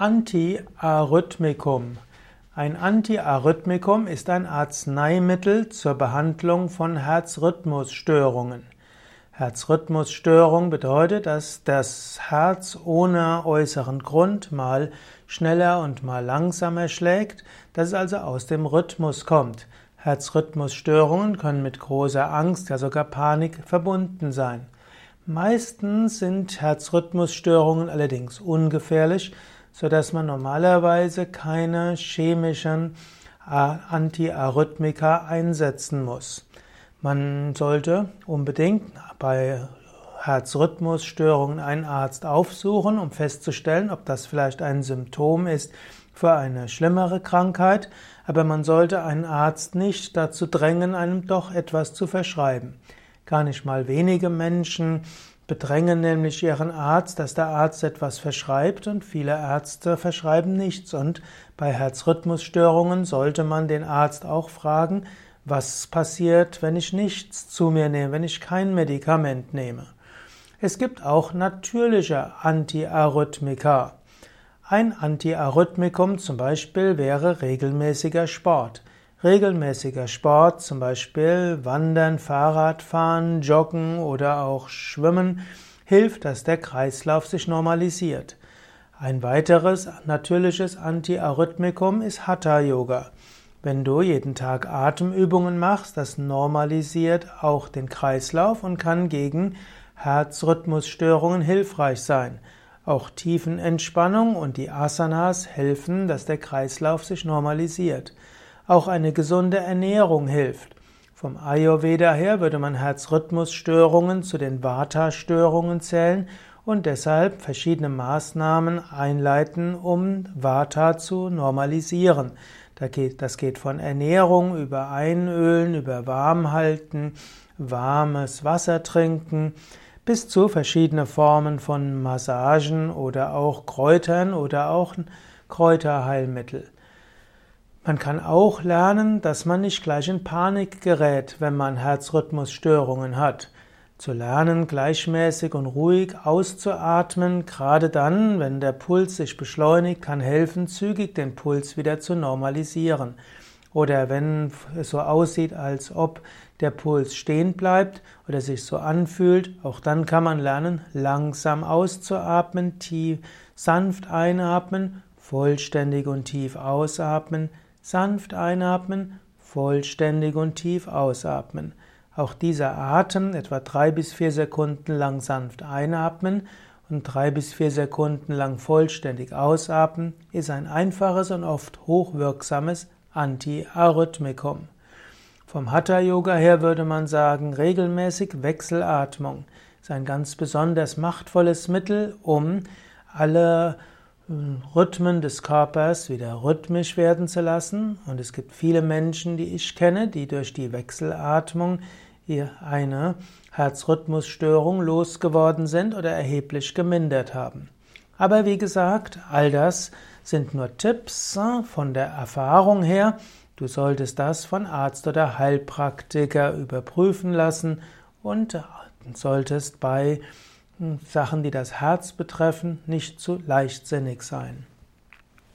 Antiarrhythmikum. Ein Antiarrhythmikum ist ein Arzneimittel zur Behandlung von Herzrhythmusstörungen. Herzrhythmusstörung bedeutet, dass das Herz ohne äußeren Grund mal schneller und mal langsamer schlägt, dass es also aus dem Rhythmus kommt. Herzrhythmusstörungen können mit großer Angst, ja sogar Panik verbunden sein. Meistens sind Herzrhythmusstörungen allerdings ungefährlich, so dass man normalerweise keine chemischen äh, Antiarrhythmika einsetzen muss. Man sollte unbedingt bei Herzrhythmusstörungen einen Arzt aufsuchen, um festzustellen, ob das vielleicht ein Symptom ist für eine schlimmere Krankheit, aber man sollte einen Arzt nicht dazu drängen, einem doch etwas zu verschreiben. Gar nicht mal wenige Menschen bedrängen nämlich ihren Arzt, dass der Arzt etwas verschreibt und viele Ärzte verschreiben nichts. Und bei Herzrhythmusstörungen sollte man den Arzt auch fragen, was passiert, wenn ich nichts zu mir nehme, wenn ich kein Medikament nehme. Es gibt auch natürliche Antiarrhythmika. Ein Antiarrhythmikum zum Beispiel wäre regelmäßiger Sport. Regelmäßiger Sport, zum Beispiel Wandern, Fahrradfahren, Joggen oder auch Schwimmen, hilft, dass der Kreislauf sich normalisiert. Ein weiteres natürliches Antiarrhythmikum ist Hatha Yoga. Wenn du jeden Tag Atemübungen machst, das normalisiert auch den Kreislauf und kann gegen Herzrhythmusstörungen hilfreich sein. Auch Tiefenentspannung und die Asanas helfen, dass der Kreislauf sich normalisiert. Auch eine gesunde Ernährung hilft. Vom Ayurveda her würde man Herzrhythmusstörungen zu den Vata-Störungen zählen und deshalb verschiedene Maßnahmen einleiten, um Vata zu normalisieren. Das geht von Ernährung über Einölen, über Warmhalten, warmes Wasser trinken, bis zu verschiedene Formen von Massagen oder auch Kräutern oder auch Kräuterheilmittel. Man kann auch lernen, dass man nicht gleich in Panik gerät, wenn man Herzrhythmusstörungen hat. Zu lernen, gleichmäßig und ruhig auszuatmen, gerade dann, wenn der Puls sich beschleunigt, kann helfen, zügig den Puls wieder zu normalisieren. Oder wenn es so aussieht, als ob der Puls stehen bleibt oder sich so anfühlt, auch dann kann man lernen, langsam auszuatmen, tief, sanft einatmen, vollständig und tief ausatmen, Sanft einatmen, vollständig und tief ausatmen. Auch dieser Atem, etwa drei bis vier Sekunden lang sanft einatmen und drei bis vier Sekunden lang vollständig ausatmen, ist ein einfaches und oft hochwirksames Anti-Arrhythmikum. Vom Hatha Yoga her würde man sagen, regelmäßig Wechselatmung ist ein ganz besonders machtvolles Mittel, um alle Rhythmen des Körpers wieder rhythmisch werden zu lassen. Und es gibt viele Menschen, die ich kenne, die durch die Wechselatmung eine Herzrhythmusstörung losgeworden sind oder erheblich gemindert haben. Aber wie gesagt, all das sind nur Tipps äh, von der Erfahrung her. Du solltest das von Arzt oder Heilpraktiker überprüfen lassen und solltest bei Sachen, die das Herz betreffen, nicht zu leichtsinnig sein.